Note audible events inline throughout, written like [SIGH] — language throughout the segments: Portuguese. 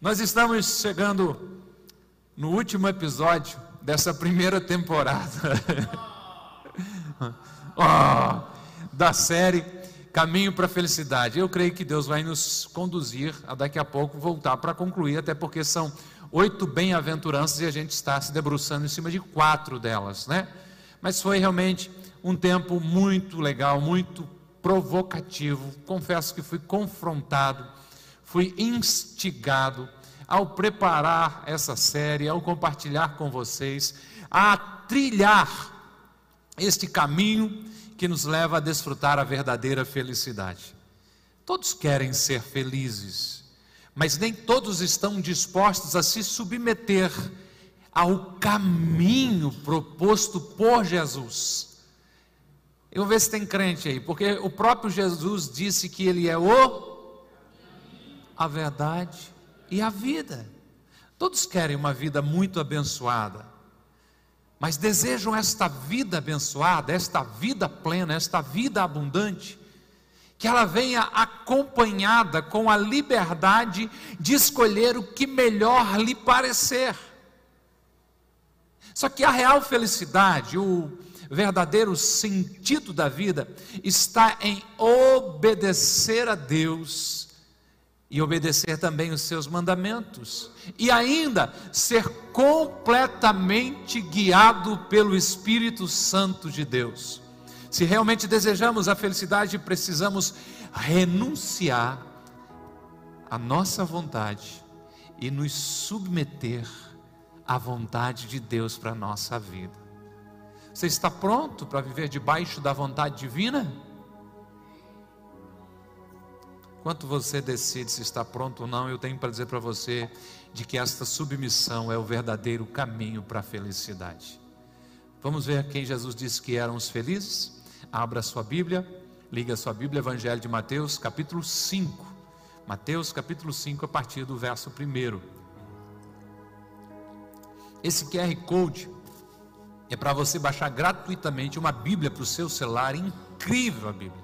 Nós estamos chegando no último episódio dessa primeira temporada [LAUGHS] oh, da série Caminho para a Felicidade. Eu creio que Deus vai nos conduzir a daqui a pouco voltar para concluir, até porque são oito bem-aventuranças e a gente está se debruçando em cima de quatro delas, né? Mas foi realmente um tempo muito legal, muito provocativo. Confesso que fui confrontado, fui instigado ao preparar essa série, ao compartilhar com vocês, a trilhar este caminho que nos leva a desfrutar a verdadeira felicidade. Todos querem ser felizes, mas nem todos estão dispostos a se submeter ao caminho proposto por Jesus. Eu vou ver se tem crente aí, porque o próprio Jesus disse que ele é o a verdade e a vida. Todos querem uma vida muito abençoada, mas desejam esta vida abençoada, esta vida plena, esta vida abundante, que ela venha acompanhada com a liberdade de escolher o que melhor lhe parecer. Só que a real felicidade, o verdadeiro sentido da vida, está em obedecer a Deus e obedecer também os seus mandamentos, e ainda ser completamente guiado pelo Espírito Santo de Deus. Se realmente desejamos a felicidade, precisamos renunciar à nossa vontade e nos submeter à vontade de Deus para a nossa vida. Você está pronto para viver debaixo da vontade divina? Enquanto você decide se está pronto ou não, eu tenho para dizer para você de que esta submissão é o verdadeiro caminho para a felicidade. Vamos ver quem Jesus disse que eram os felizes? Abra sua Bíblia, liga sua Bíblia, Evangelho de Mateus, capítulo 5. Mateus, capítulo 5, a partir do verso 1. Esse QR Code é para você baixar gratuitamente uma Bíblia para o seu celular, incrível a Bíblia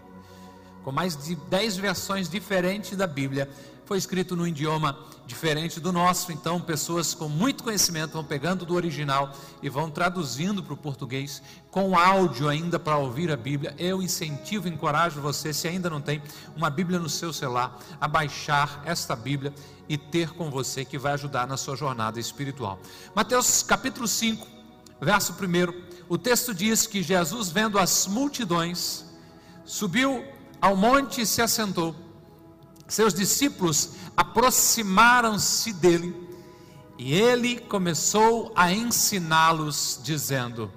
com mais de 10 versões diferentes da Bíblia. Foi escrito num idioma diferente do nosso, então pessoas com muito conhecimento vão pegando do original e vão traduzindo para o português, com áudio ainda para ouvir a Bíblia. Eu incentivo, encorajo você, se ainda não tem uma Bíblia no seu celular, a baixar esta Bíblia e ter com você, que vai ajudar na sua jornada espiritual. Mateus capítulo 5, verso 1, o texto diz que Jesus, vendo as multidões, subiu ao monte se assentou. Seus discípulos aproximaram-se dele e ele começou a ensiná-los, dizendo: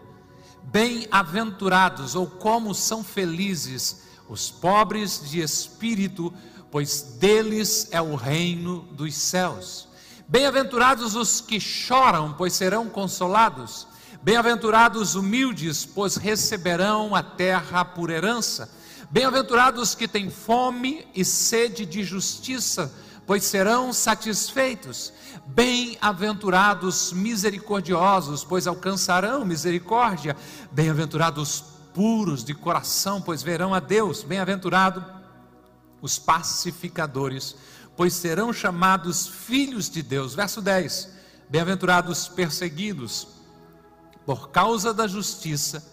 Bem-aventurados, ou como são felizes os pobres de espírito, pois deles é o reino dos céus. Bem-aventurados os que choram, pois serão consolados. Bem-aventurados humildes, pois receberão a terra por herança. Bem-aventurados que têm fome e sede de justiça, pois serão satisfeitos. Bem-aventurados misericordiosos, pois alcançarão misericórdia. Bem-aventurados puros de coração, pois verão a Deus. Bem-aventurado os pacificadores, pois serão chamados filhos de Deus. Verso 10: Bem-aventurados perseguidos por causa da justiça,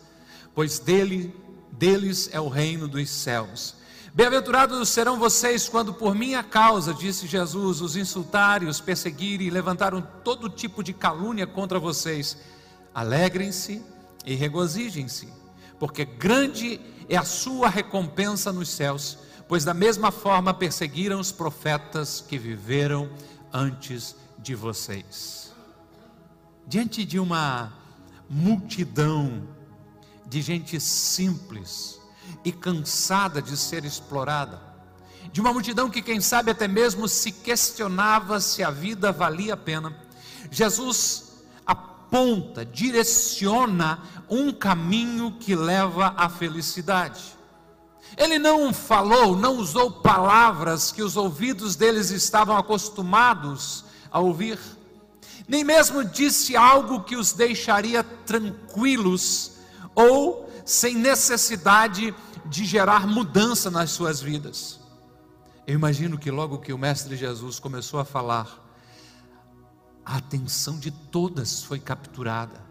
pois dele deles é o reino dos céus. Bem-aventurados serão vocês quando por minha causa, disse Jesus, os insultarem, os perseguirem e levantaram todo tipo de calúnia contra vocês. Alegrem-se e regozijem-se, porque grande é a sua recompensa nos céus, pois da mesma forma perseguiram os profetas que viveram antes de vocês. Diante de uma multidão de gente simples e cansada de ser explorada, de uma multidão que, quem sabe, até mesmo se questionava se a vida valia a pena. Jesus aponta, direciona um caminho que leva à felicidade. Ele não falou, não usou palavras que os ouvidos deles estavam acostumados a ouvir, nem mesmo disse algo que os deixaria tranquilos ou sem necessidade de gerar mudança nas suas vidas. Eu imagino que logo que o Mestre Jesus começou a falar a atenção de todas foi capturada.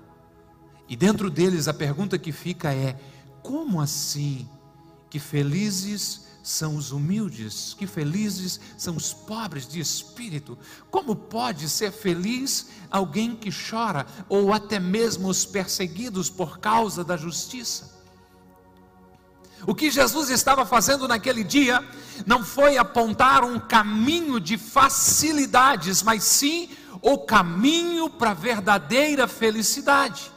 E dentro deles a pergunta que fica é: como assim? Que felizes são os humildes, que felizes são os pobres de espírito. Como pode ser feliz alguém que chora, ou até mesmo os perseguidos por causa da justiça? O que Jesus estava fazendo naquele dia não foi apontar um caminho de facilidades, mas sim o caminho para a verdadeira felicidade.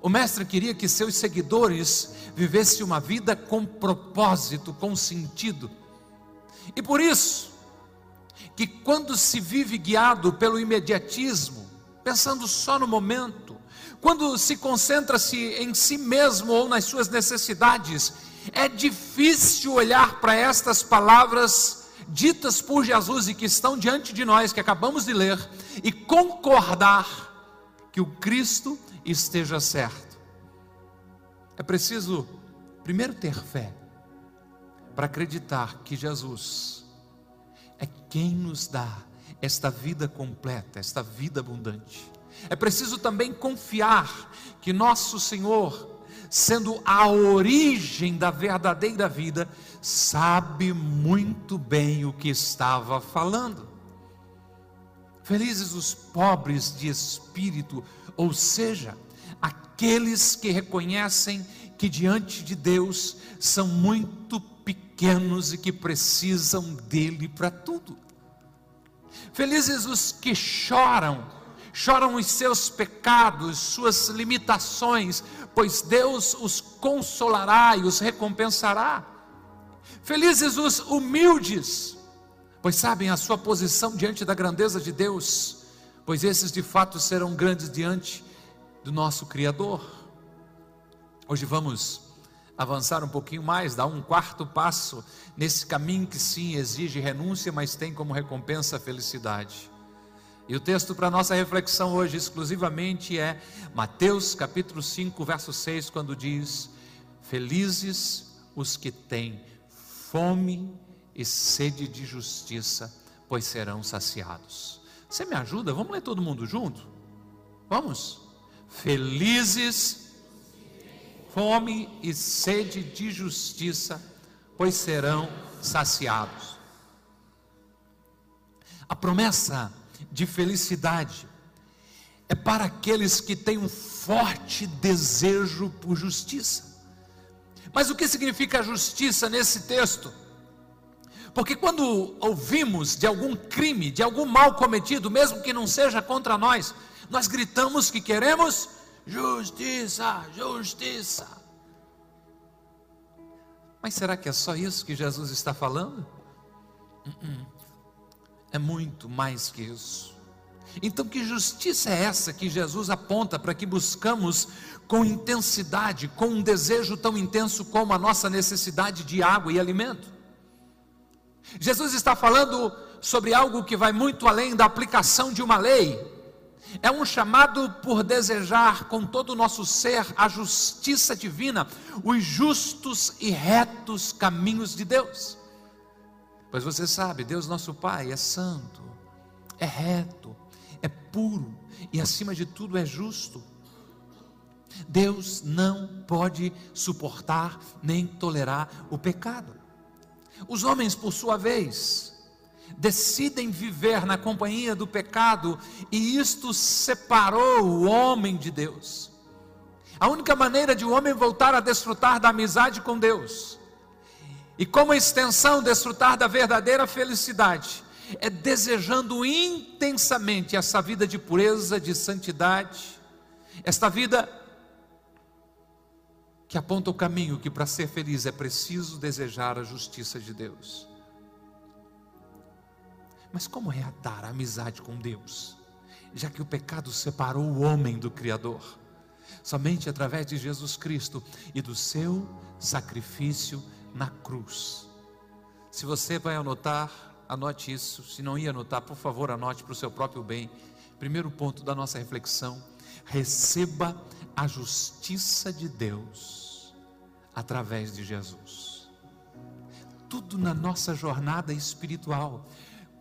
O Mestre queria que seus seguidores vivessem uma vida com propósito, com sentido. E por isso, que quando se vive guiado pelo imediatismo, pensando só no momento, quando se concentra-se em si mesmo ou nas suas necessidades, é difícil olhar para estas palavras ditas por Jesus e que estão diante de nós, que acabamos de ler, e concordar que o Cristo esteja certo. É preciso, primeiro, ter fé, para acreditar que Jesus é quem nos dá esta vida completa, esta vida abundante. É preciso também confiar que nosso Senhor, sendo a origem da verdadeira vida, sabe muito bem o que estava falando. Felizes os pobres de espírito, ou seja, aqueles que reconhecem que diante de Deus são muito pequenos e que precisam dele para tudo. Felizes os que choram, choram os seus pecados, suas limitações, pois Deus os consolará e os recompensará. Felizes os humildes, pois sabem a sua posição diante da grandeza de Deus, pois esses de fato serão grandes diante do nosso Criador. Hoje vamos avançar um pouquinho mais, dar um quarto passo nesse caminho que sim exige renúncia, mas tem como recompensa a felicidade. E o texto para nossa reflexão hoje exclusivamente é Mateus capítulo 5, verso 6, quando diz: Felizes os que têm fome e sede de justiça, pois serão saciados. Você me ajuda? Vamos ler todo mundo junto? Vamos? Felizes, fome e sede de justiça, pois serão saciados. A promessa de felicidade é para aqueles que têm um forte desejo por justiça. Mas o que significa justiça nesse texto? Porque quando ouvimos de algum crime, de algum mal cometido, mesmo que não seja contra nós, nós gritamos que queremos justiça, justiça. Mas será que é só isso que Jesus está falando? Uh-uh. É muito mais que isso. Então, que justiça é essa que Jesus aponta para que buscamos com intensidade, com um desejo tão intenso como a nossa necessidade de água e alimento? Jesus está falando sobre algo que vai muito além da aplicação de uma lei. É um chamado por desejar com todo o nosso ser a justiça divina, os justos e retos caminhos de Deus. Pois você sabe, Deus nosso Pai é santo, é reto, é puro e acima de tudo é justo. Deus não pode suportar nem tolerar o pecado. Os homens, por sua vez, decidem viver na companhia do pecado e isto separou o homem de Deus. A única maneira de o um homem voltar a desfrutar da amizade com Deus e como extensão desfrutar da verdadeira felicidade é desejando intensamente essa vida de pureza, de santidade, esta vida que aponta o caminho que para ser feliz é preciso desejar a justiça de Deus. Mas como reatar a amizade com Deus, já que o pecado separou o homem do Criador? Somente através de Jesus Cristo e do seu sacrifício na cruz. Se você vai anotar, anote isso. Se não ia anotar, por favor, anote para o seu próprio bem. Primeiro ponto da nossa reflexão: receba a justiça de Deus através de Jesus. Tudo na nossa jornada espiritual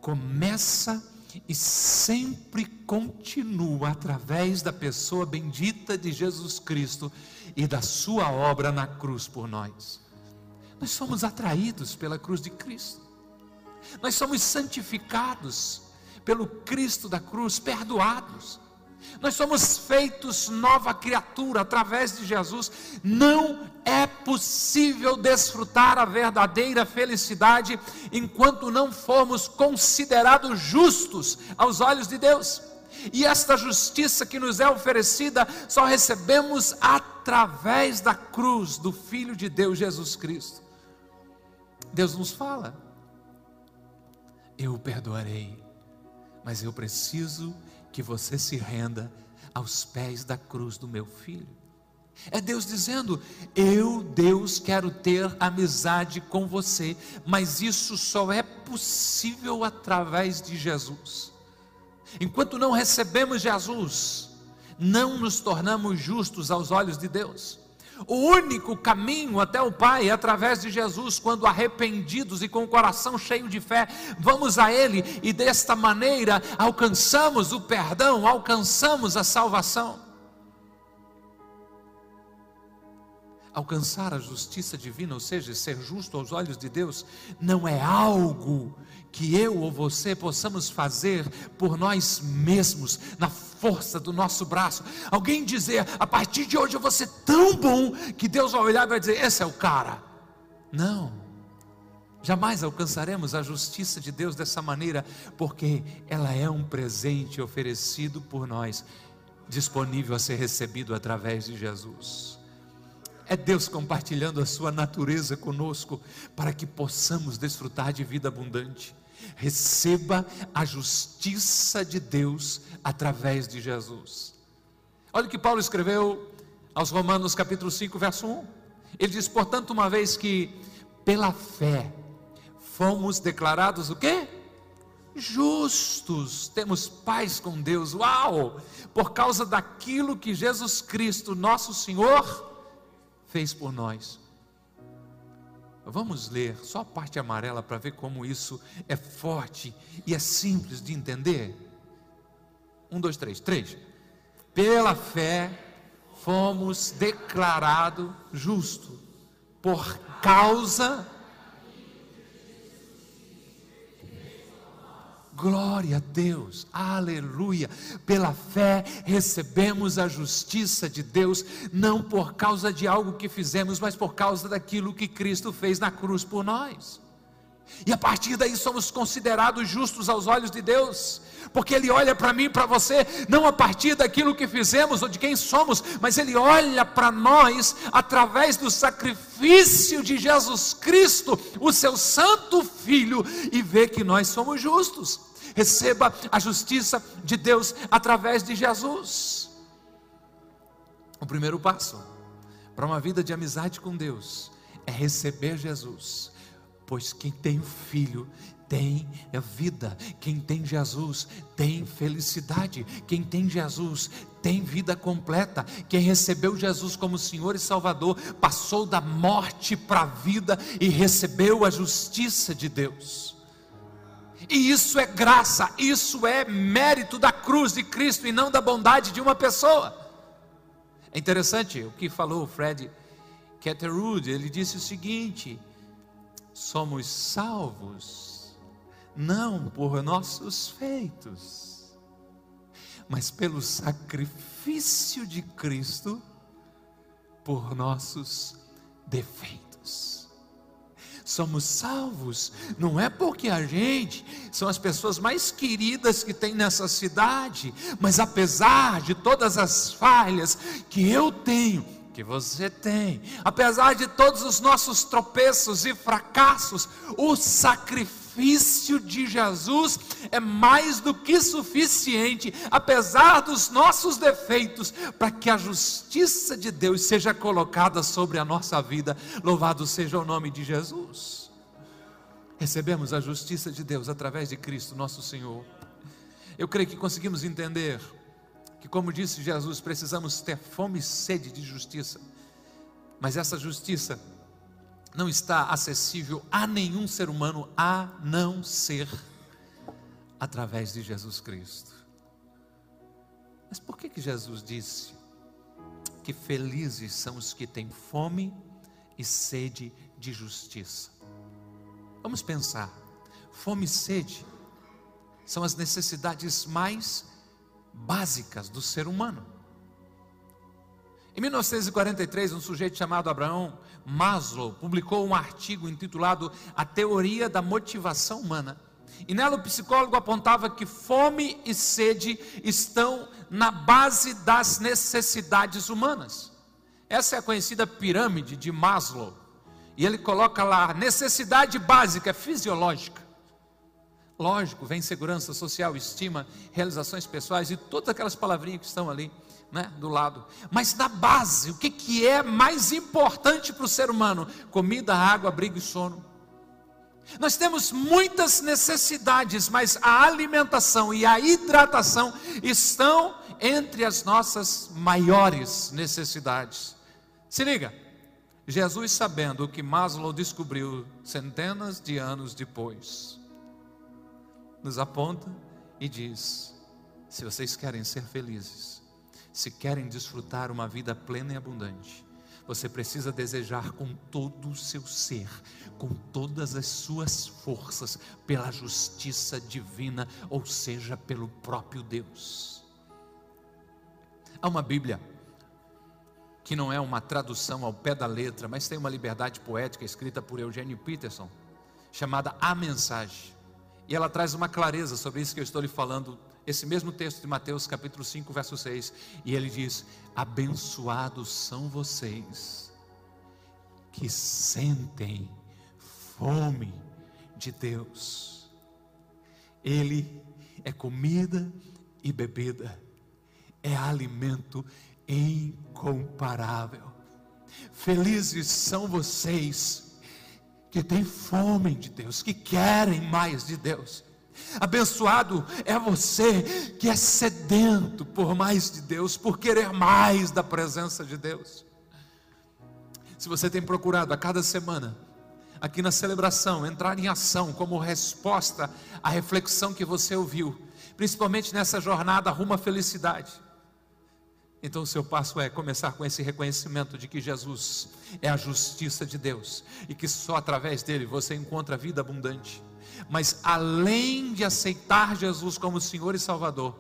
começa e sempre continua através da pessoa bendita de Jesus Cristo e da sua obra na cruz por nós. Nós somos atraídos pela cruz de Cristo. Nós somos santificados pelo Cristo da cruz, perdoados. Nós somos feitos nova criatura através de Jesus. Não é possível desfrutar a verdadeira felicidade enquanto não formos considerados justos aos olhos de Deus. E esta justiça que nos é oferecida só recebemos através da cruz do Filho de Deus Jesus Cristo. Deus nos fala: Eu perdoarei, mas eu preciso que você se renda aos pés da cruz do meu filho. É Deus dizendo: Eu, Deus, quero ter amizade com você, mas isso só é possível através de Jesus. Enquanto não recebemos Jesus, não nos tornamos justos aos olhos de Deus. O único caminho até o Pai é através de Jesus, quando arrependidos e com o coração cheio de fé, vamos a Ele e desta maneira alcançamos o perdão, alcançamos a salvação. Alcançar a justiça divina, ou seja, ser justo aos olhos de Deus, não é algo que eu ou você possamos fazer por nós mesmos, na força do nosso braço. Alguém dizer, a partir de hoje eu vou ser tão bom que Deus vai olhar e vai dizer: esse é o cara. Não, jamais alcançaremos a justiça de Deus dessa maneira, porque ela é um presente oferecido por nós, disponível a ser recebido através de Jesus. É Deus compartilhando a sua natureza conosco para que possamos desfrutar de vida abundante. Receba a justiça de Deus através de Jesus. Olha o que Paulo escreveu aos Romanos capítulo 5, verso 1. Ele diz: "Portanto, uma vez que pela fé fomos declarados o quê? Justos, temos paz com Deus. Uau! Por causa daquilo que Jesus Cristo, nosso Senhor, fez por nós. Vamos ler só a parte amarela para ver como isso é forte e é simples de entender. Um, dois, três. Três. Pela fé fomos declarados justos por causa Glória a Deus, aleluia. Pela fé recebemos a justiça de Deus, não por causa de algo que fizemos, mas por causa daquilo que Cristo fez na cruz por nós. E a partir daí somos considerados justos aos olhos de Deus, porque Ele olha para mim e para você, não a partir daquilo que fizemos ou de quem somos, mas Ele olha para nós através do sacrifício de Jesus Cristo, o Seu Santo Filho, e vê que nós somos justos. Receba a justiça de Deus através de Jesus. O primeiro passo para uma vida de amizade com Deus é receber Jesus pois quem tem filho tem a vida, quem tem Jesus tem felicidade, quem tem Jesus tem vida completa. Quem recebeu Jesus como Senhor e Salvador passou da morte para a vida e recebeu a justiça de Deus. E isso é graça, isso é mérito da cruz de Cristo e não da bondade de uma pessoa. É interessante o que falou o Fred Catherwood, ele disse o seguinte: somos salvos não por nossos feitos, mas pelo sacrifício de Cristo por nossos defeitos. Somos salvos, não é porque a gente são as pessoas mais queridas que tem nessa cidade, mas apesar de todas as falhas que eu tenho, que você tem, apesar de todos os nossos tropeços e fracassos, o sacrifício de Jesus é mais do que suficiente, apesar dos nossos defeitos, para que a justiça de Deus seja colocada sobre a nossa vida. Louvado seja o nome de Jesus. Recebemos a justiça de Deus através de Cristo, nosso Senhor. Eu creio que conseguimos entender que, como disse Jesus, precisamos ter fome e sede de justiça, mas essa justiça não está acessível a nenhum ser humano a não ser através de Jesus Cristo. Mas por que que Jesus disse que felizes são os que têm fome e sede de justiça? Vamos pensar. Fome e sede são as necessidades mais básicas do ser humano. Em 1943, um sujeito chamado Abraão Maslow publicou um artigo intitulado A Teoria da Motivação Humana. E nela o psicólogo apontava que fome e sede estão na base das necessidades humanas. Essa é a conhecida pirâmide de Maslow. E ele coloca lá necessidade básica, fisiológica. Lógico, vem segurança social, estima, realizações pessoais e todas aquelas palavrinhas que estão ali, né, do lado. Mas na base, o que, que é mais importante para o ser humano? Comida, água, abrigo e sono. Nós temos muitas necessidades, mas a alimentação e a hidratação estão entre as nossas maiores necessidades. Se liga, Jesus, sabendo o que Maslow descobriu centenas de anos depois, nos aponta e diz: se vocês querem ser felizes, se querem desfrutar uma vida plena e abundante, você precisa desejar com todo o seu ser, com todas as suas forças, pela justiça divina, ou seja, pelo próprio Deus. Há uma Bíblia que não é uma tradução ao pé da letra, mas tem uma liberdade poética escrita por Eugênio Peterson, chamada A Mensagem. E ela traz uma clareza sobre isso que eu estou lhe falando, esse mesmo texto de Mateus capítulo 5, verso 6. E ele diz: Abençoados são vocês que sentem fome de Deus. Ele é comida e bebida, é alimento incomparável. Felizes são vocês que têm fome de Deus, que querem mais de Deus. Abençoado é você que é sedento por mais de Deus, por querer mais da presença de Deus. Se você tem procurado a cada semana, aqui na celebração, entrar em ação como resposta à reflexão que você ouviu, principalmente nessa jornada rumo à felicidade então o seu passo é começar com esse reconhecimento de que Jesus é a justiça de Deus e que só através dele você encontra vida abundante. Mas além de aceitar Jesus como Senhor e Salvador,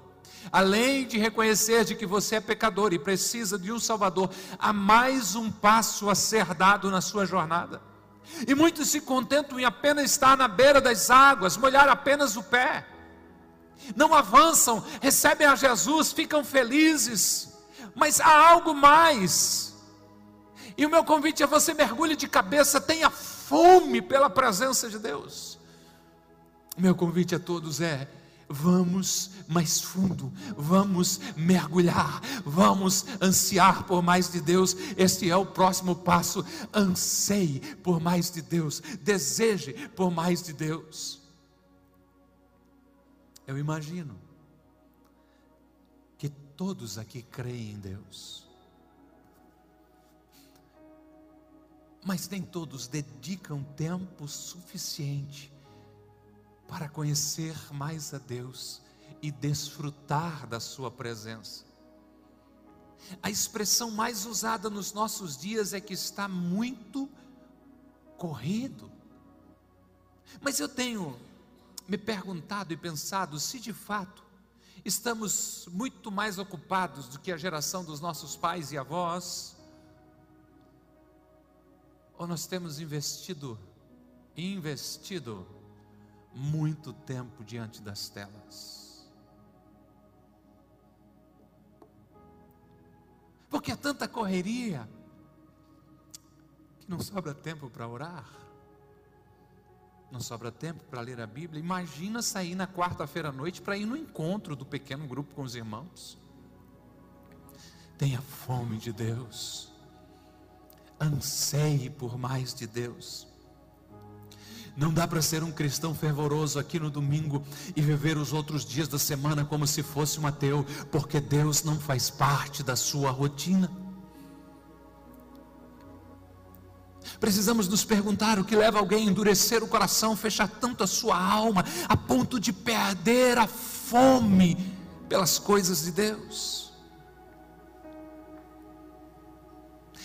além de reconhecer de que você é pecador e precisa de um Salvador, há mais um passo a ser dado na sua jornada. E muitos se contentam em apenas estar na beira das águas, molhar apenas o pé. Não avançam, recebem a Jesus, ficam felizes mas há algo mais. E o meu convite é você mergulhe de cabeça, tenha fome pela presença de Deus. Meu convite a todos é: vamos mais fundo, vamos mergulhar, vamos ansiar por mais de Deus. Este é o próximo passo. Anseie por mais de Deus, deseje por mais de Deus. Eu imagino Todos aqui creem em Deus. Mas nem todos dedicam tempo suficiente para conhecer mais a Deus e desfrutar da Sua presença. A expressão mais usada nos nossos dias é que está muito corrido. Mas eu tenho me perguntado e pensado se de fato estamos muito mais ocupados do que a geração dos nossos pais e avós? Ou nós temos investido, investido muito tempo diante das telas? Porque é tanta correria que não sobra tempo para orar não sobra tempo para ler a Bíblia. Imagina sair na quarta-feira à noite para ir no encontro do pequeno grupo com os irmãos. Tenha fome de Deus, anseie por mais de Deus. Não dá para ser um cristão fervoroso aqui no domingo e viver os outros dias da semana como se fosse um ateu, porque Deus não faz parte da sua rotina. Precisamos nos perguntar o que leva alguém a endurecer o coração, fechar tanto a sua alma, a ponto de perder a fome pelas coisas de Deus.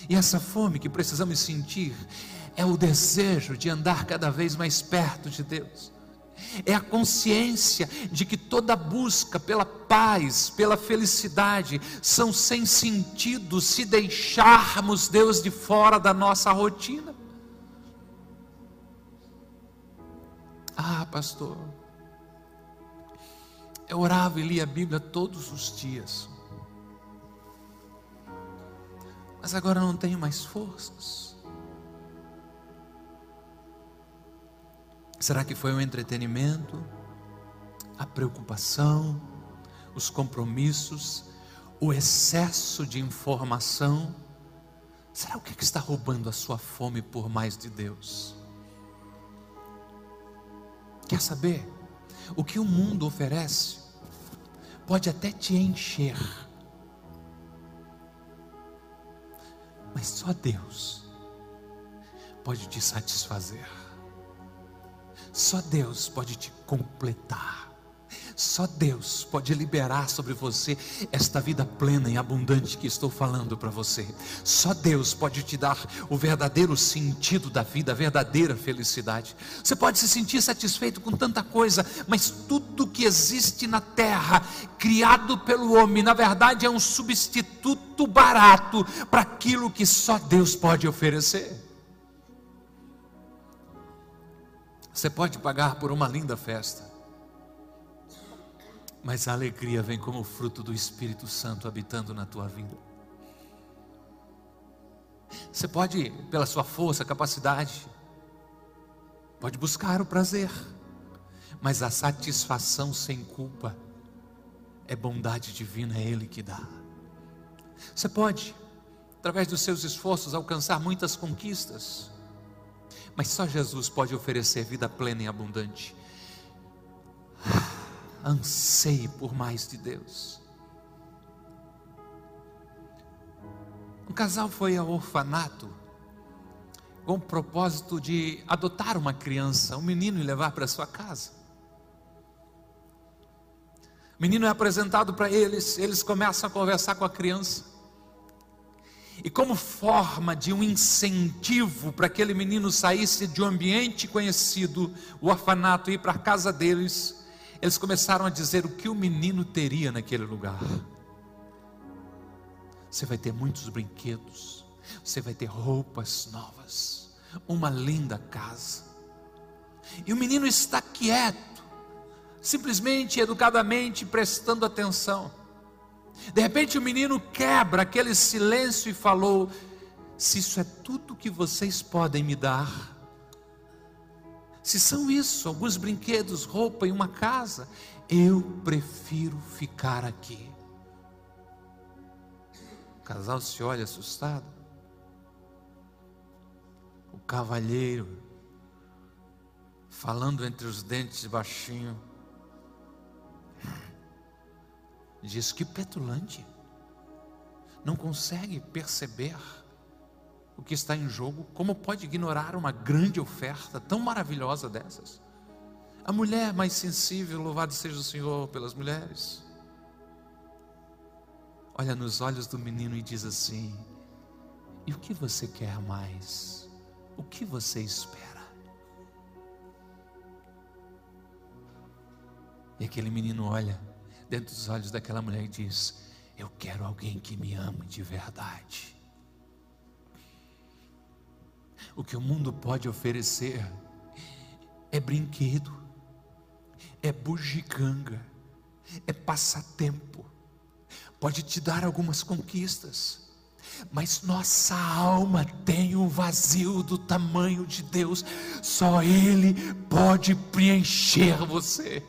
E essa fome que precisamos sentir é o desejo de andar cada vez mais perto de Deus. É a consciência de que toda busca pela paz, pela felicidade, são sem sentido se deixarmos Deus de fora da nossa rotina. Ah, pastor, eu orava e lia a Bíblia todos os dias, mas agora não tenho mais forças. Será que foi o um entretenimento, a preocupação, os compromissos, o excesso de informação? Será o é que está roubando a sua fome por mais de Deus? Quer saber? O que o mundo oferece pode até te encher, mas só Deus pode te satisfazer. Só Deus pode te completar. Só Deus pode liberar sobre você esta vida plena e abundante que estou falando para você. Só Deus pode te dar o verdadeiro sentido da vida, a verdadeira felicidade. Você pode se sentir satisfeito com tanta coisa, mas tudo que existe na terra, criado pelo homem, na verdade é um substituto barato para aquilo que só Deus pode oferecer. Você pode pagar por uma linda festa, mas a alegria vem como fruto do Espírito Santo habitando na tua vida. Você pode, pela sua força, capacidade, pode buscar o prazer, mas a satisfação sem culpa é bondade divina, é Ele que dá. Você pode, através dos seus esforços, alcançar muitas conquistas, mas só Jesus pode oferecer vida plena e abundante. [SIGHS] Anseie por mais de Deus. Um casal foi ao orfanato com o propósito de adotar uma criança, um menino, e levar para sua casa. O menino é apresentado para eles, eles começam a conversar com a criança. E como forma de um incentivo para aquele menino saísse de um ambiente conhecido, o orfanato, ir para a casa deles, eles começaram a dizer o que o menino teria naquele lugar. Você vai ter muitos brinquedos, você vai ter roupas novas, uma linda casa. E o menino está quieto, simplesmente, educadamente, prestando atenção. De repente o menino quebra aquele silêncio e falou: Se isso é tudo que vocês podem me dar, se são isso, alguns brinquedos, roupa e uma casa, eu prefiro ficar aqui. O casal se olha assustado. O cavalheiro, falando entre os dentes baixinho, diz que petulante, não consegue perceber o que está em jogo, como pode ignorar uma grande oferta tão maravilhosa dessas? A mulher mais sensível, louvado seja o Senhor pelas mulheres, olha nos olhos do menino e diz assim: E o que você quer mais? O que você espera? E aquele menino olha dentro dos olhos daquela mulher e diz: Eu quero alguém que me ame de verdade. O que o mundo pode oferecer é brinquedo, é bugiganga, é passatempo, pode te dar algumas conquistas, mas nossa alma tem um vazio do tamanho de Deus, só Ele pode preencher você.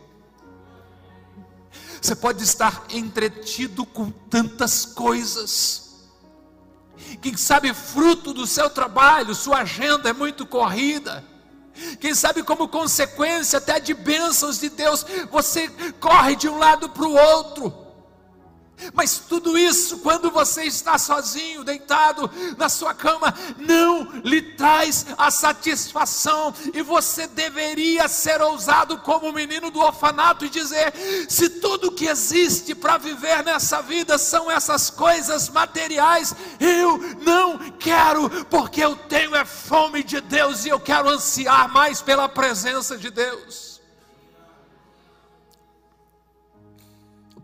Você pode estar entretido com tantas coisas. Quem sabe fruto do seu trabalho, sua agenda é muito corrida. Quem sabe como consequência até de bênçãos de Deus, você corre de um lado para o outro. Mas tudo isso, quando você está sozinho, deitado na sua cama, não lhe traz a satisfação, e você deveria ser ousado como o menino do orfanato e dizer: se tudo que existe para viver nessa vida são essas coisas materiais, eu não quero, porque eu tenho é fome de Deus e eu quero ansiar mais pela presença de Deus.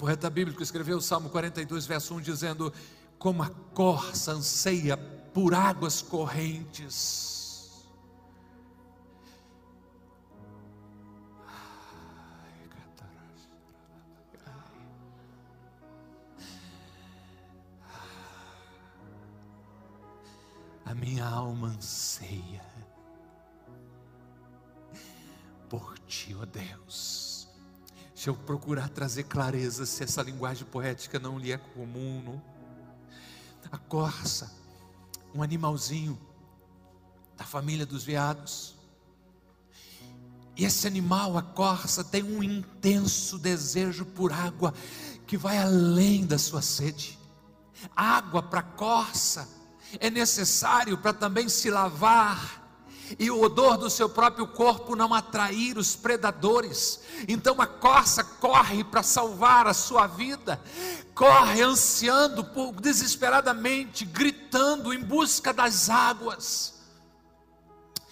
Poeta bíblico escreveu o Salmo 42, verso 1, dizendo: Como a corça anseia por águas correntes. A minha alma anseia por ti, ó oh Deus. Deixa eu procurar trazer clareza se essa linguagem poética não lhe é comum. Não? A corça, um animalzinho da família dos veados. E esse animal, a corça, tem um intenso desejo por água que vai além da sua sede. Água para a corça é necessário para também se lavar, e o odor do seu próprio corpo não atrair os predadores. Então a corça corre para salvar a sua vida, corre ansiando desesperadamente, gritando em busca das águas.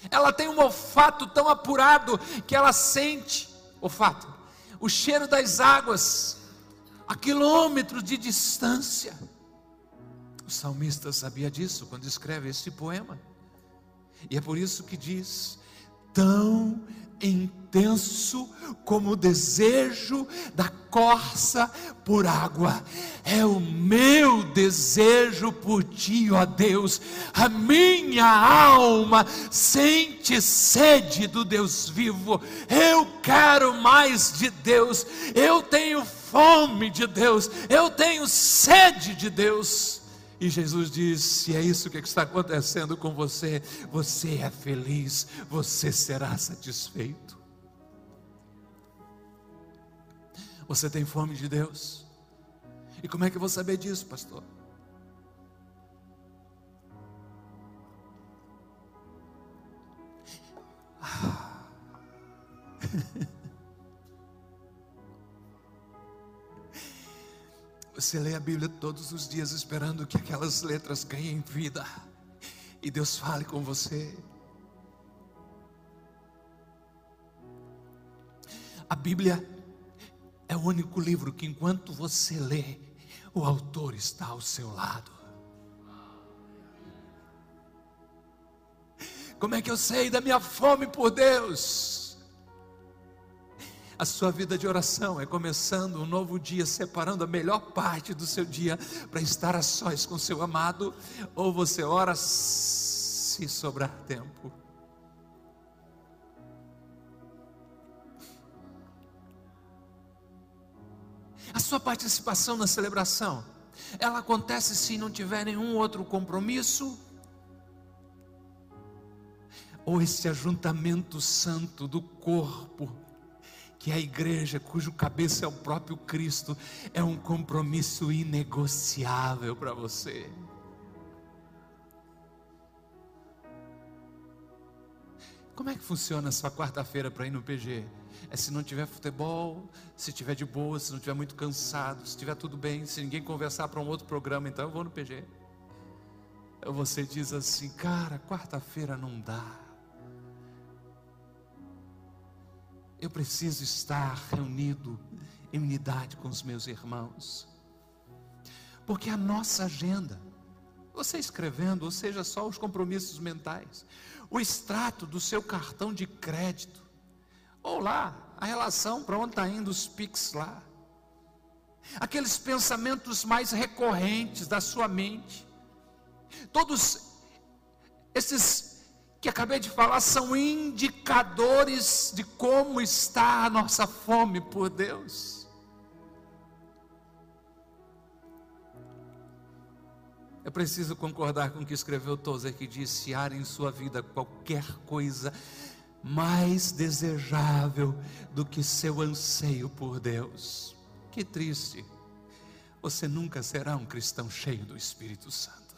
Ela tem um olfato tão apurado que ela sente, olfato, o cheiro das águas a quilômetros de distância. O salmista sabia disso quando escreve este poema. E é por isso que diz: tão intenso como o desejo da corça por água. É o meu desejo por ti, ó Deus. A minha alma sente sede do Deus vivo. Eu quero mais de Deus. Eu tenho fome de Deus. Eu tenho sede de Deus. E Jesus diz: se é isso que está acontecendo com você, você é feliz, você será satisfeito. Você tem fome de Deus? E como é que eu vou saber disso, pastor? Ah. [LAUGHS] Você lê a Bíblia todos os dias esperando que aquelas letras ganhem vida e Deus fale com você. A Bíblia é o único livro que, enquanto você lê, o autor está ao seu lado. Como é que eu sei da minha fome por Deus? A sua vida de oração é começando um novo dia, separando a melhor parte do seu dia para estar a sós com seu amado, ou você ora se sobrar tempo. A sua participação na celebração, ela acontece se não tiver nenhum outro compromisso, ou esse ajuntamento santo do corpo que a igreja, cujo cabeça é o próprio Cristo, é um compromisso inegociável para você. Como é que funciona a sua quarta-feira para ir no PG? É se não tiver futebol, se tiver de boa, se não tiver muito cansado, se tiver tudo bem, se ninguém conversar para um outro programa, então eu vou no PG. Você diz assim, cara, quarta-feira não dá. Eu preciso estar reunido em unidade com os meus irmãos. Porque a nossa agenda, você escrevendo, ou seja, só os compromissos mentais, o extrato do seu cartão de crédito, ou lá, a relação para onde está indo os PIX lá, aqueles pensamentos mais recorrentes da sua mente, todos esses que acabei de falar são indicadores de como está a nossa fome por Deus. Eu preciso concordar com o que escreveu Tozer, que disse: se há em sua vida qualquer coisa mais desejável do que seu anseio por Deus. Que triste você nunca será um cristão cheio do Espírito Santo.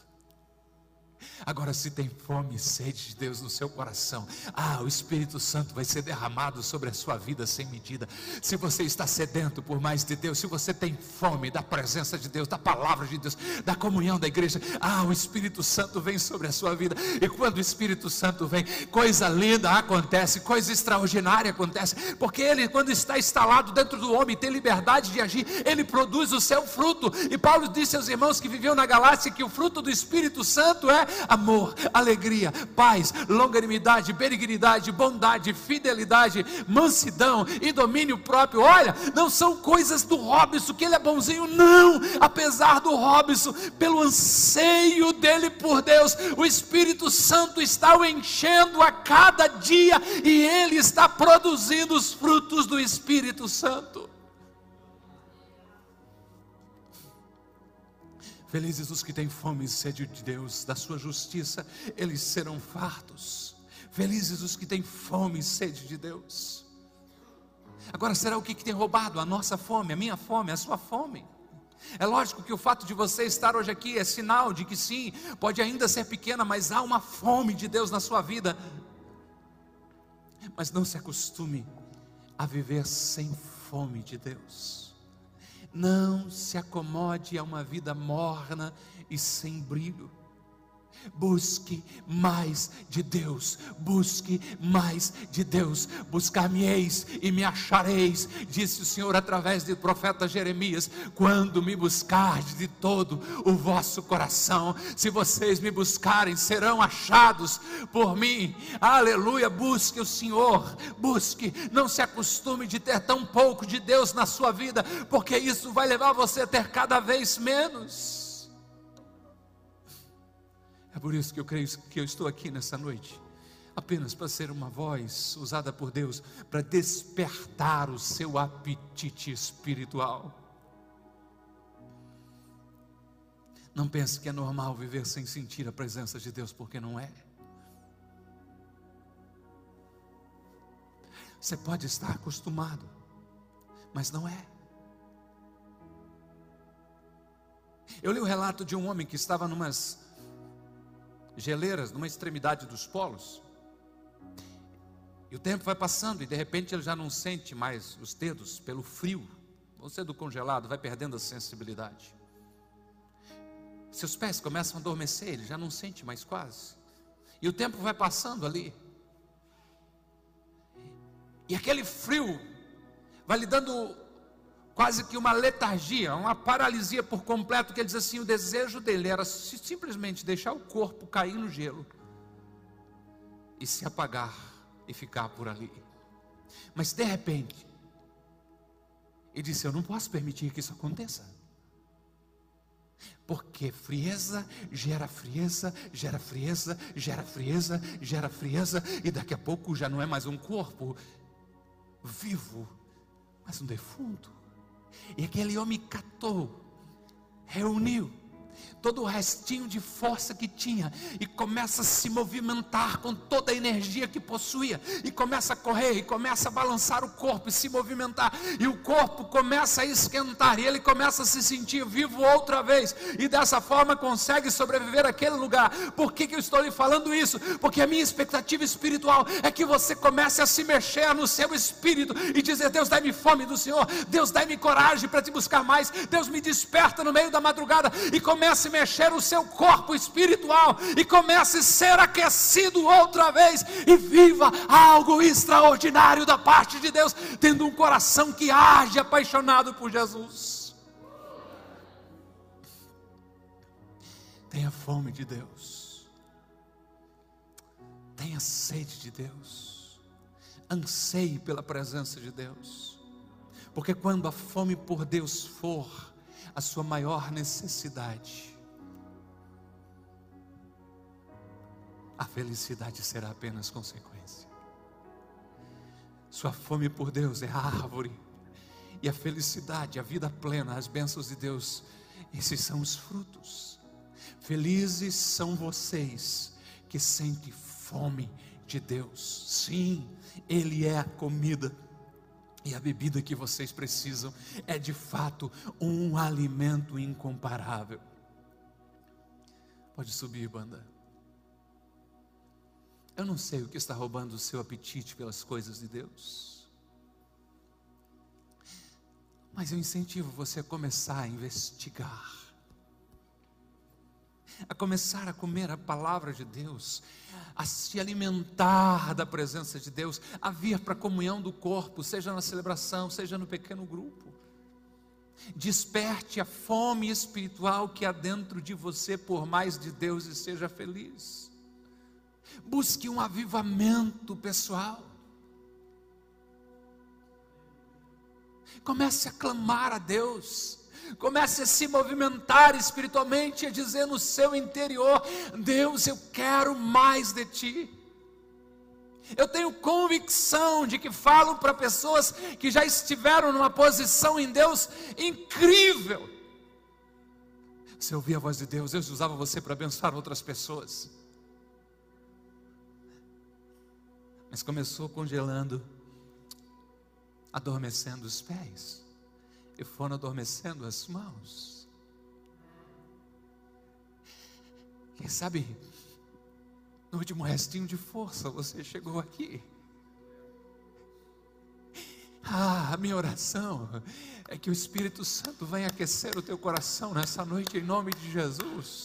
Agora, se tem fome e sede de Deus no seu coração, ah, o Espírito Santo vai ser derramado sobre a sua vida sem medida. Se você está sedento por mais de Deus, se você tem fome da presença de Deus, da palavra de Deus, da comunhão da igreja, ah, o Espírito Santo vem sobre a sua vida. E quando o Espírito Santo vem, coisa linda acontece, coisa extraordinária acontece, porque ele, quando está instalado dentro do homem, tem liberdade de agir, ele produz o seu fruto. E Paulo disse aos irmãos que viviam na Galácia que o fruto do Espírito Santo é amor, alegria, paz, longanimidade, benignidade, bondade, fidelidade, mansidão e domínio próprio. Olha, não são coisas do Robson, que ele é bonzinho, não. Apesar do Robson, pelo anseio dele por Deus, o Espírito Santo está o enchendo a cada dia e ele está produzindo os frutos do Espírito Santo. Felizes os que têm fome e sede de Deus, da sua justiça, eles serão fartos. Felizes os que têm fome e sede de Deus. Agora, será o que, que tem roubado? A nossa fome, a minha fome, a sua fome. É lógico que o fato de você estar hoje aqui é sinal de que sim, pode ainda ser pequena, mas há uma fome de Deus na sua vida. Mas não se acostume a viver sem fome de Deus. Não se acomode a uma vida morna e sem brilho. Busque mais de Deus, busque mais de Deus, buscar-me-eis e me achareis, disse o Senhor através do profeta Jeremias, quando me buscardes de todo o vosso coração, se vocês me buscarem, serão achados por mim, aleluia, busque o Senhor, busque, não se acostume de ter tão pouco de Deus na sua vida, porque isso vai levar você a ter cada vez menos. É por isso que eu creio que eu estou aqui nessa noite, apenas para ser uma voz usada por Deus para despertar o seu apetite espiritual. Não pense que é normal viver sem sentir a presença de Deus, porque não é. Você pode estar acostumado, mas não é. Eu li o relato de um homem que estava numas geleiras numa extremidade dos polos. E o tempo vai passando e de repente ele já não sente mais os dedos pelo frio. Você do congelado vai perdendo a sensibilidade. Seus pés começam a adormecer, ele já não sente mais quase. E o tempo vai passando ali. E aquele frio vai lhe dando quase que uma letargia, uma paralisia por completo, que ele diz assim: o desejo dele era simplesmente deixar o corpo cair no gelo e se apagar e ficar por ali. Mas de repente, ele disse: Eu não posso permitir que isso aconteça. Porque frieza gera frieza, gera frieza, gera frieza, gera frieza, e daqui a pouco já não é mais um corpo vivo, mas um defunto. E aquele homem catou, reuniu todo o restinho de força que tinha e começa a se movimentar com toda a energia que possuía e começa a correr e começa a balançar o corpo e se movimentar e o corpo começa a esquentar e ele começa a se sentir vivo outra vez e dessa forma consegue sobreviver àquele lugar. Por que, que eu estou lhe falando isso? Porque a minha expectativa espiritual é que você comece a se mexer no seu espírito e dizer: Deus, dá-me fome do Senhor, Deus, dá-me coragem para te buscar mais, Deus me desperta no meio da madrugada e comece mexer o seu corpo espiritual e comece a ser aquecido outra vez e viva algo extraordinário da parte de Deus, tendo um coração que age apaixonado por Jesus. Tenha fome de Deus, tenha sede de Deus, anseie pela presença de Deus, porque quando a fome por Deus for a sua maior necessidade, a felicidade será apenas consequência. Sua fome por Deus é a árvore, e a felicidade, a vida plena, as bênçãos de Deus, esses são os frutos. Felizes são vocês que sentem fome de Deus. Sim, Ele é a comida. E a bebida que vocês precisam é de fato um alimento incomparável. Pode subir, banda. Eu não sei o que está roubando o seu apetite pelas coisas de Deus. Mas eu incentivo você a começar a investigar, a começar a comer a palavra de Deus, a se alimentar da presença de Deus, a vir para a comunhão do corpo, seja na celebração, seja no pequeno grupo. Desperte a fome espiritual que há dentro de você por mais de Deus e seja feliz. Busque um avivamento pessoal. Comece a clamar a Deus. Comece a se movimentar espiritualmente, a dizer no seu interior: Deus, eu quero mais de ti. Eu tenho convicção de que falo para pessoas que já estiveram numa posição em Deus incrível. Você ouvia a voz de Deus, Deus usava você para abençoar outras pessoas. Mas começou congelando adormecendo os pés e foram adormecendo as mãos. Quem sabe, no último restinho de força, você chegou aqui. Ah, a minha oração é que o Espírito Santo venha aquecer o teu coração nessa noite, em nome de Jesus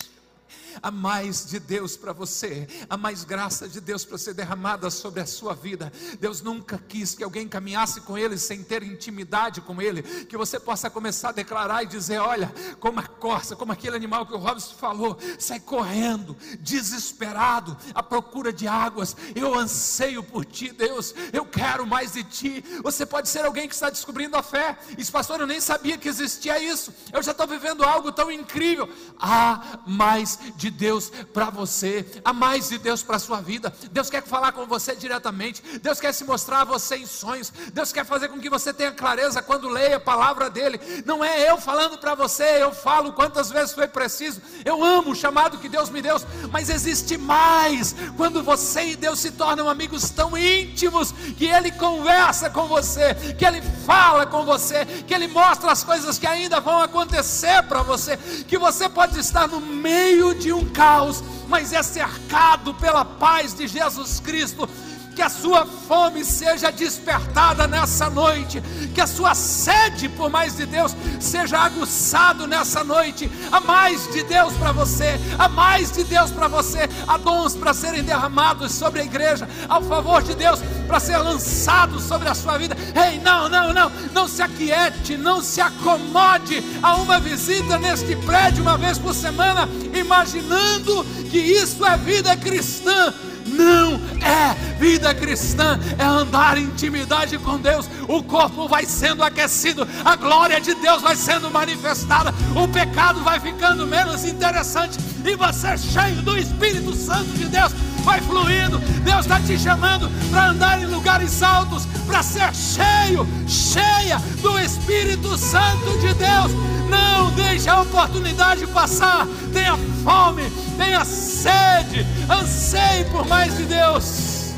a mais de Deus para você, a mais graça de Deus para ser derramada sobre a sua vida. Deus nunca quis que alguém caminhasse com Ele sem ter intimidade com Ele, que você possa começar a declarar e dizer: Olha, como a corça, como aquele animal que o Robson falou, sai correndo, desesperado, à procura de águas. Eu anseio por Ti, Deus, eu quero mais de Ti. Você pode ser alguém que está descobrindo a fé. Esse pastor, eu nem sabia que existia isso. Eu já estou vivendo algo tão incrível. Há mais de de Deus para você, há mais de Deus para a sua vida. Deus quer falar com você diretamente, Deus quer se mostrar a você em sonhos, Deus quer fazer com que você tenha clareza quando leia a palavra dele. Não é eu falando para você, eu falo quantas vezes foi preciso. Eu amo o chamado que Deus me deu, mas existe mais quando você e Deus se tornam amigos tão íntimos que ele conversa com você, que ele fala com você, que ele mostra as coisas que ainda vão acontecer para você, que você pode estar no meio de um caos, mas é cercado pela paz de Jesus Cristo que a sua fome seja despertada nessa noite, que a sua sede por mais de Deus seja aguçado nessa noite, a mais de Deus para você, a mais de Deus para você, há dons para serem derramados sobre a igreja, ao favor de Deus para ser lançado sobre a sua vida. Ei, não, não, não, não se aquiete, não se acomode a uma visita neste prédio uma vez por semana, imaginando que isso é vida cristã não é vida cristã, é andar em intimidade com Deus. O corpo vai sendo aquecido, a glória de Deus vai sendo manifestada, o pecado vai ficando menos interessante e você cheio do Espírito Santo de Deus vai fluindo. Deus está te chamando para andar em lugares altos, para ser cheio, cheia do Espírito Santo de Deus. Não deixe a oportunidade passar. Tenha fome, tenha sede, anseie por mais de Deus.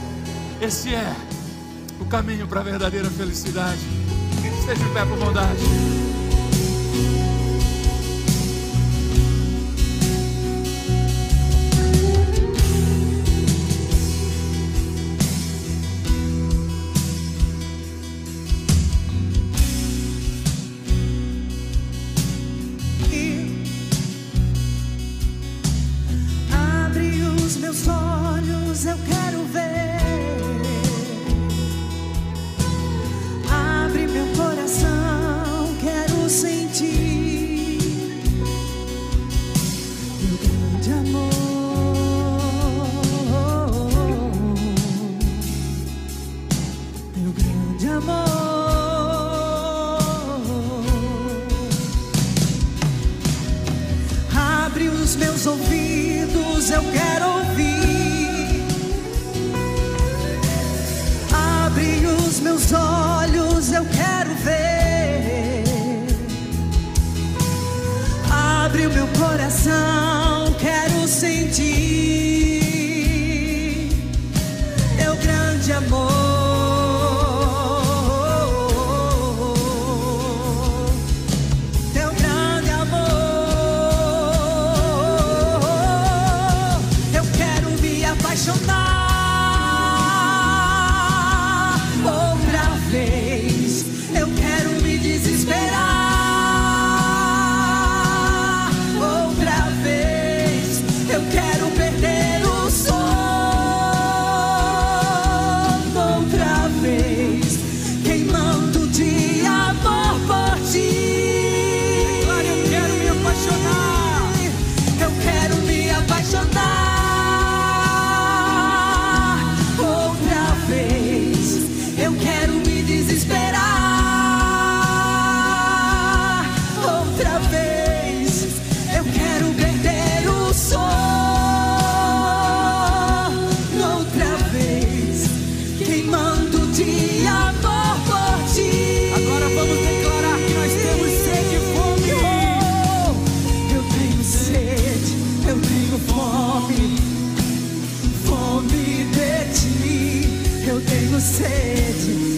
Esse é o caminho para a verdadeira felicidade. Esteja em pé por bondade. Amor. eu tenho sede.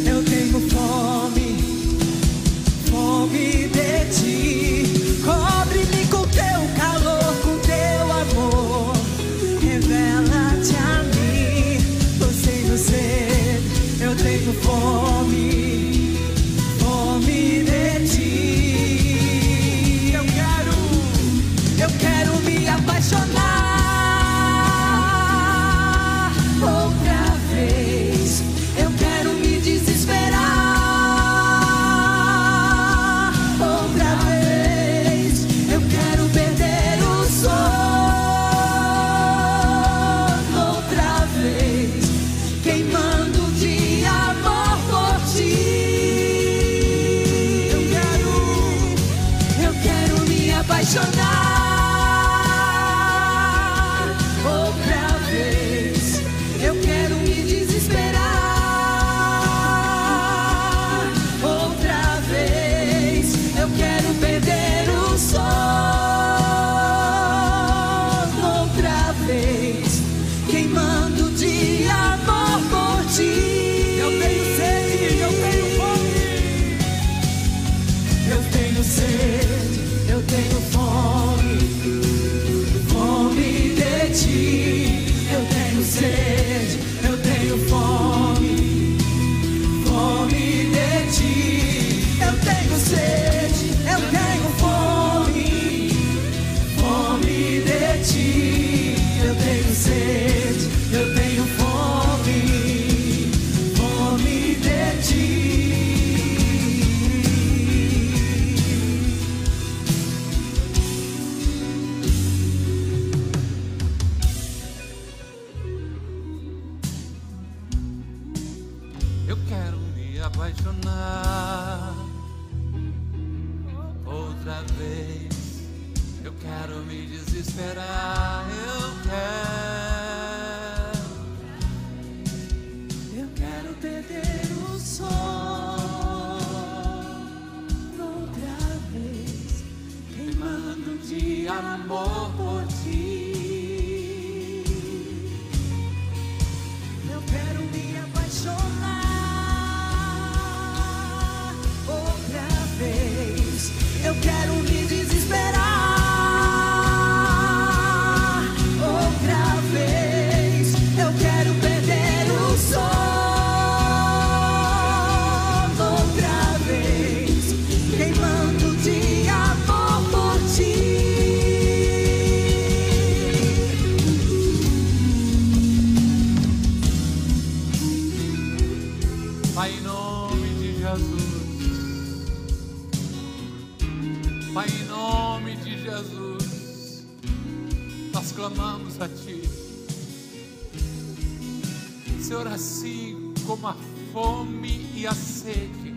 Assim como a fome e a sede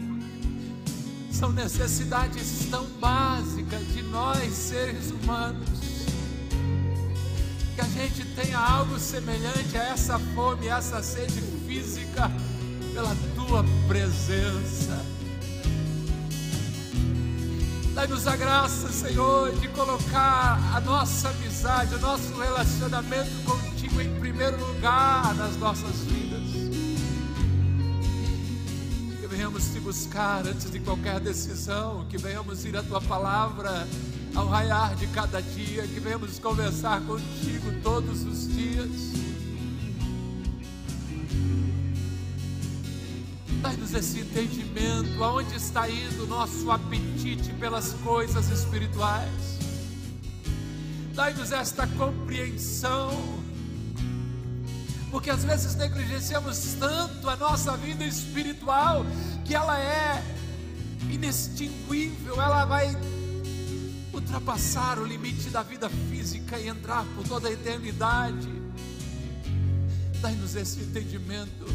são necessidades tão básicas de nós, seres humanos, que a gente tenha algo semelhante a essa fome, a essa sede física pela tua presença. Dai-nos a graça, Senhor, de colocar a nossa amizade, o nosso relacionamento contigo em primeiro lugar nas nossas vidas. Venhamos te buscar antes de qualquer decisão, que venhamos ir à tua palavra ao raiar de cada dia, que venhamos conversar contigo todos os dias. Dai-nos esse entendimento, aonde está indo o nosso apetite pelas coisas espirituais. Dai-nos esta compreensão, porque às vezes negligenciamos tanto a nossa vida espiritual que ela é inextinguível, ela vai ultrapassar o limite da vida física e entrar por toda a eternidade. Dai-nos esse entendimento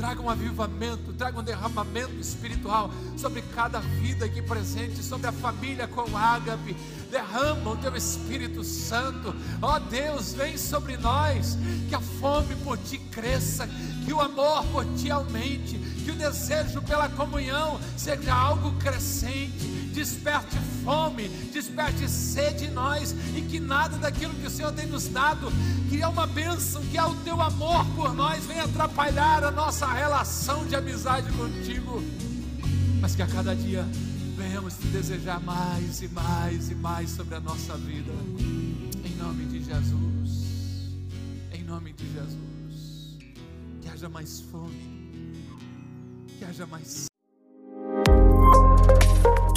traga um avivamento, traga um derramamento espiritual sobre cada vida aqui presente, sobre a família com ágape. Derrama o teu Espírito Santo, ó Deus, vem sobre nós, que a fome por ti cresça, que o amor por ti aumente, que o desejo pela comunhão seja algo crescente, desperte fome, desperte sede em nós, e que nada daquilo que o Senhor tem nos dado, que é uma bênção, que é o teu amor por nós, venha atrapalhar a nossa relação de amizade contigo, mas que a cada dia venhamos te desejar mais e mais e mais sobre a nossa vida, em nome de Jesus, em nome de Jesus, que haja mais fome, que haja mais